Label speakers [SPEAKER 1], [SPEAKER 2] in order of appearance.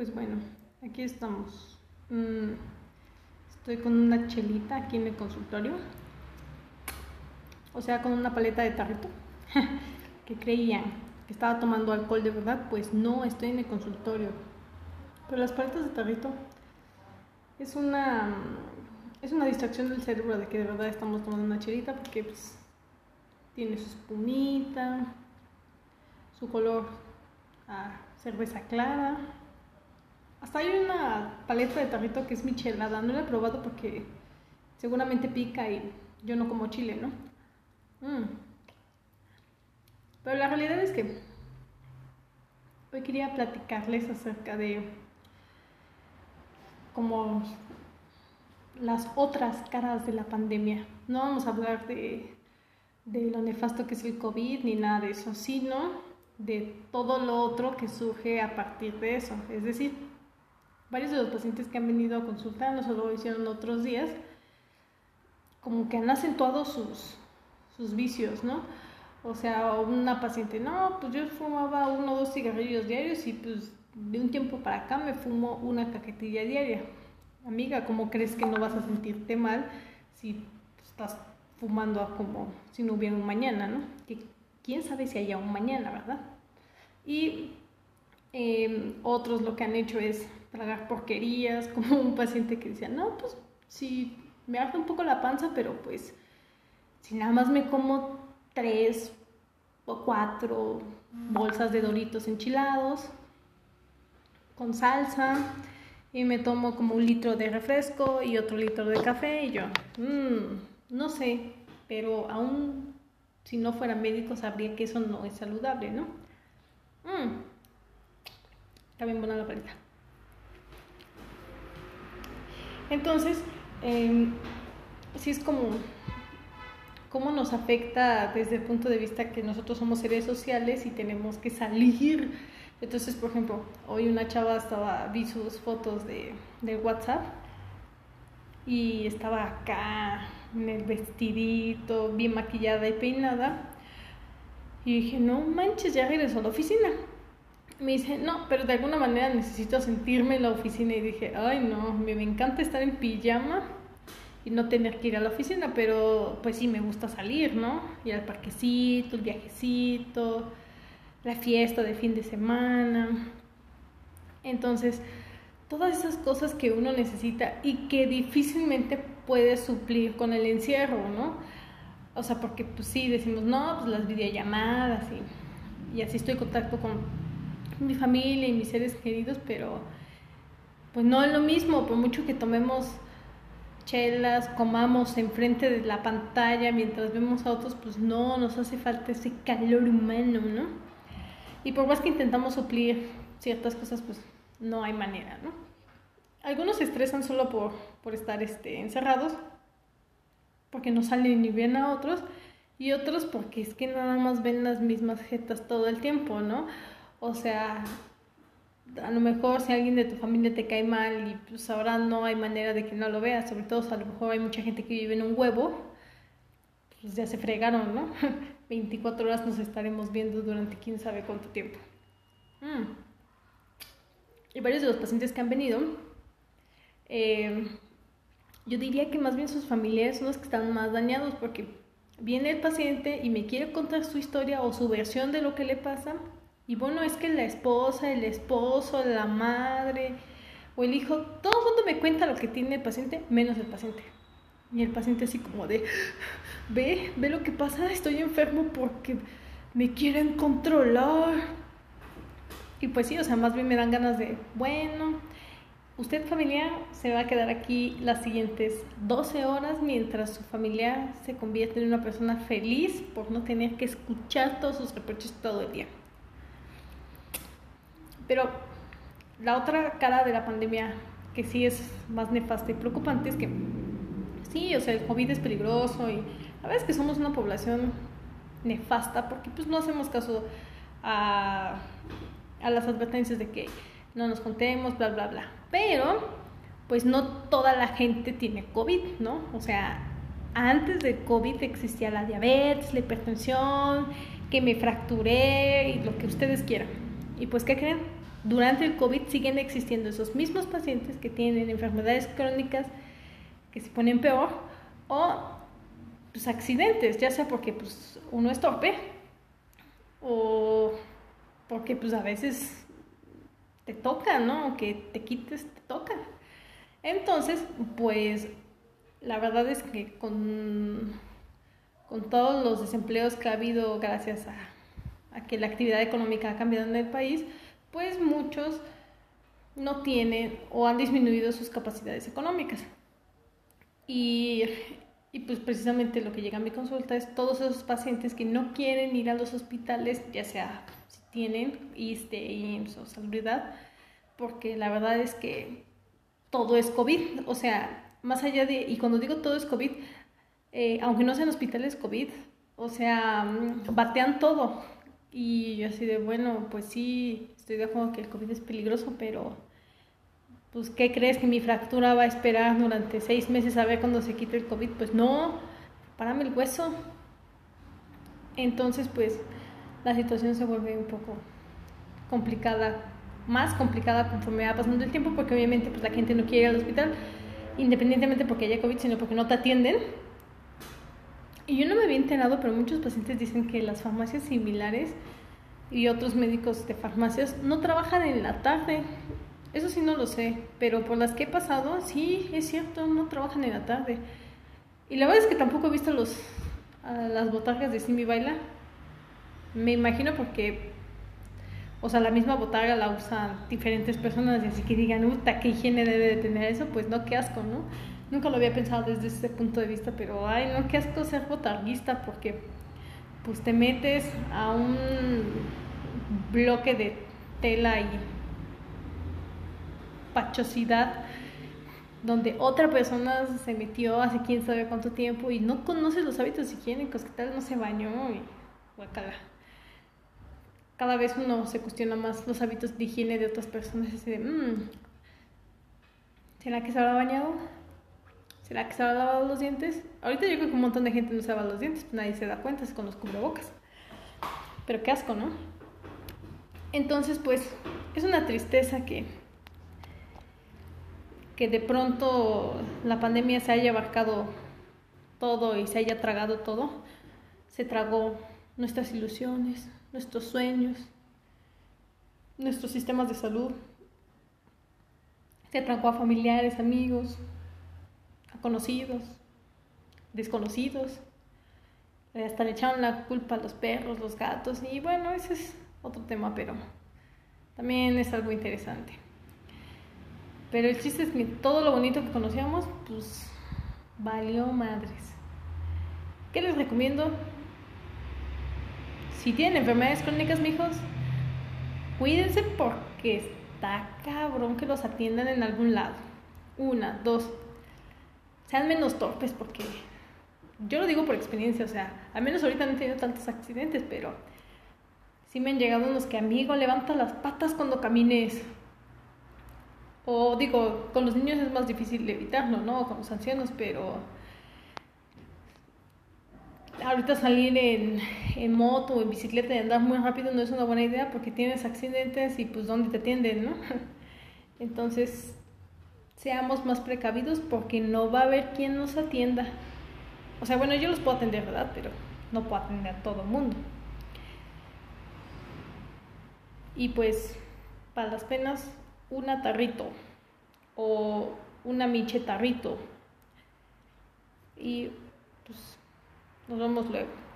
[SPEAKER 1] Pues bueno, aquí estamos. Mm, estoy con una chelita aquí en el consultorio. O sea, con una paleta de tarrito. que creían que estaba tomando alcohol de verdad. Pues no, estoy en el consultorio. Pero las paletas de tarrito es una es una distracción del cerebro de que de verdad estamos tomando una chelita porque pues, tiene su espumita, su color a cerveza clara. Hasta hay una paleta de tarrito que es michelada, no la he probado porque seguramente pica y yo no como chile, ¿no? Mm. Pero la realidad es que hoy quería platicarles acerca de como las otras caras de la pandemia. No vamos a hablar de, de lo nefasto que es el COVID ni nada de eso, sino de todo lo otro que surge a partir de eso. Es decir, varios de los pacientes que han venido a consultarnos o lo hicieron otros días, como que han acentuado sus, sus vicios, ¿no? O sea, una paciente, no, pues yo fumaba uno o dos cigarrillos diarios y pues de un tiempo para acá me fumo una cajetilla diaria amiga, ¿cómo crees que no vas a sentirte mal si estás fumando como si no hubiera un mañana, ¿no? Que quién sabe si haya un mañana, ¿verdad? Y em, otros lo que han hecho es tragar porquerías, como un paciente que decía, no, pues sí, me arde un poco la panza, pero pues si nada más me como tres o cuatro bolsas de doritos enchilados con salsa, y me tomo como un litro de refresco y otro litro de café y yo, mmm, no sé, pero aún si no fuera médico sabría que eso no es saludable, ¿no? Mmm, está bien buena la paleta. Entonces, eh, sí es como cómo nos afecta desde el punto de vista que nosotros somos seres sociales y tenemos que salir entonces, por ejemplo, hoy una chava estaba, vi sus fotos de, WhatsApp y estaba acá en el vestidito, bien maquillada y peinada. Y dije, no manches, ya regresó a la oficina. Me dice, no, pero de alguna manera necesito sentirme en la oficina. Y dije, ay, no, me, me encanta estar en pijama y no tener que ir a la oficina, pero pues sí, me gusta salir, ¿no? Ir al parquecito, el viajecito la fiesta de fin de semana. Entonces, todas esas cosas que uno necesita y que difícilmente puede suplir con el encierro, ¿no? O sea, porque pues sí, decimos, no, pues las videollamadas y, y así estoy en contacto con mi familia y mis seres queridos, pero pues no es lo mismo, por mucho que tomemos chelas, comamos enfrente de la pantalla mientras vemos a otros, pues no, nos hace falta ese calor humano, ¿no? Y por más que intentamos suplir ciertas cosas, pues no hay manera, ¿no? Algunos se estresan solo por, por estar este, encerrados, porque no salen ni ven a otros, y otros porque es que nada más ven las mismas jetas todo el tiempo, ¿no? O sea, a lo mejor si alguien de tu familia te cae mal y pues ahora no hay manera de que no lo veas, sobre todo a lo mejor hay mucha gente que vive en un huevo, pues ya se fregaron, ¿no? 24 horas nos estaremos viendo durante quién sabe cuánto tiempo. Mm. Y varios de los pacientes que han venido, eh, yo diría que más bien sus familiares son los que están más dañados porque viene el paciente y me quiere contar su historia o su versión de lo que le pasa. Y bueno, es que la esposa, el esposo, la madre o el hijo, todo el mundo me cuenta lo que tiene el paciente, menos el paciente. Y el paciente así como de, ve, ve lo que pasa, estoy enfermo porque me quieren controlar. Y pues sí, o sea, más bien me dan ganas de, bueno, usted familiar se va a quedar aquí las siguientes 12 horas mientras su familiar se convierte en una persona feliz por no tener que escuchar todos sus reproches todo el día. Pero la otra cara de la pandemia que sí es más nefasta y preocupante es que sí, o sea, el COVID es peligroso y la verdad es que somos una población nefasta porque pues no hacemos caso a, a las advertencias de que no nos contemos, bla, bla, bla. Pero, pues no toda la gente tiene COVID, ¿no? O sea, antes de COVID existía la diabetes, la hipertensión, que me fracturé y lo que ustedes quieran. Y pues, ¿qué creen? Durante el COVID siguen existiendo esos mismos pacientes que tienen enfermedades crónicas que se ponen peor o pues, accidentes, ya sea porque pues, uno es torpe o porque pues a veces te toca, ¿no? Que te quites, te toca. Entonces, pues la verdad es que con, con todos los desempleos que ha habido gracias a que la actividad económica ha cambiado en el país, pues muchos no tienen o han disminuido sus capacidades económicas. Y, y, pues precisamente lo que llega a mi consulta es todos esos pacientes que no quieren ir a los hospitales, ya sea si tienen ISTE, IMSS o salubridad, porque la verdad es que todo es COVID, o sea, más allá de, y cuando digo todo es COVID, eh, aunque no sean hospitales COVID, o sea, mm, batean todo. Y yo así de, bueno, pues sí, estoy de acuerdo que el COVID es peligroso, pero pues ¿qué crees que mi fractura va a esperar durante seis meses a ver cuando se quite el COVID? Pues no, párame el hueso. Entonces pues la situación se vuelve un poco complicada, más complicada conforme va pasando el tiempo, porque obviamente pues la gente no quiere ir al hospital, independientemente porque haya COVID, sino porque no te atienden. Y yo no me había enterado, pero muchos pacientes dicen que las farmacias similares y otros médicos de farmacias no trabajan en la tarde. Eso sí no lo sé, pero por las que he pasado, sí, es cierto, no trabajan en la tarde. Y la verdad es que tampoco he visto los, las botargas de Simi Baila. Me imagino porque, o sea, la misma botarga la usan diferentes personas y así que digan, uta, qué higiene debe de tener eso, pues no, qué asco, ¿no? Nunca lo había pensado desde ese punto de vista, pero, ay, no, qué asco ser botarguista porque, pues te metes a un bloque de tela y pachosidad donde otra persona se metió hace quién sabe cuánto tiempo y no conoce los hábitos higiénicos, que tal no se bañó y guacala. Cada vez uno se cuestiona más los hábitos de higiene de otras personas y de, mmm, ¿será que se habrá bañado? ¿Será que se habrá lavado los dientes? Ahorita yo creo que un montón de gente no se lava los dientes, pues nadie se da cuenta, es con los cubrebocas. Pero qué asco, ¿no? Entonces, pues, es una tristeza que, que de pronto la pandemia se haya abarcado todo y se haya tragado todo. Se tragó nuestras ilusiones, nuestros sueños, nuestros sistemas de salud. Se tragó a familiares, amigos, a conocidos, desconocidos. Hasta le echaron la culpa a los perros, los gatos y bueno, ese es otro tema, pero también es algo interesante. Pero el chiste es que todo lo bonito que conocíamos, pues valió madres. ¿Qué les recomiendo? Si tienen enfermedades crónicas, mijos, cuídense porque está cabrón que los atiendan en algún lado. Una, dos, sean menos torpes porque yo lo digo por experiencia, o sea, al menos ahorita no he tenido tantos accidentes, pero sí me han llegado unos que amigo, levanta las patas cuando camines. O digo, con los niños es más difícil evitarlo, ¿no? Con los ancianos, pero ahorita salir en, en moto o en bicicleta y andar muy rápido no es una buena idea porque tienes accidentes y pues dónde te atienden, ¿no? Entonces, seamos más precavidos porque no va a haber quien nos atienda. O sea, bueno, yo los puedo atender, ¿verdad? Pero no puedo atender a todo el mundo. Y pues para las penas, una tarrito o una miche tarrito. Y pues nos vemos luego.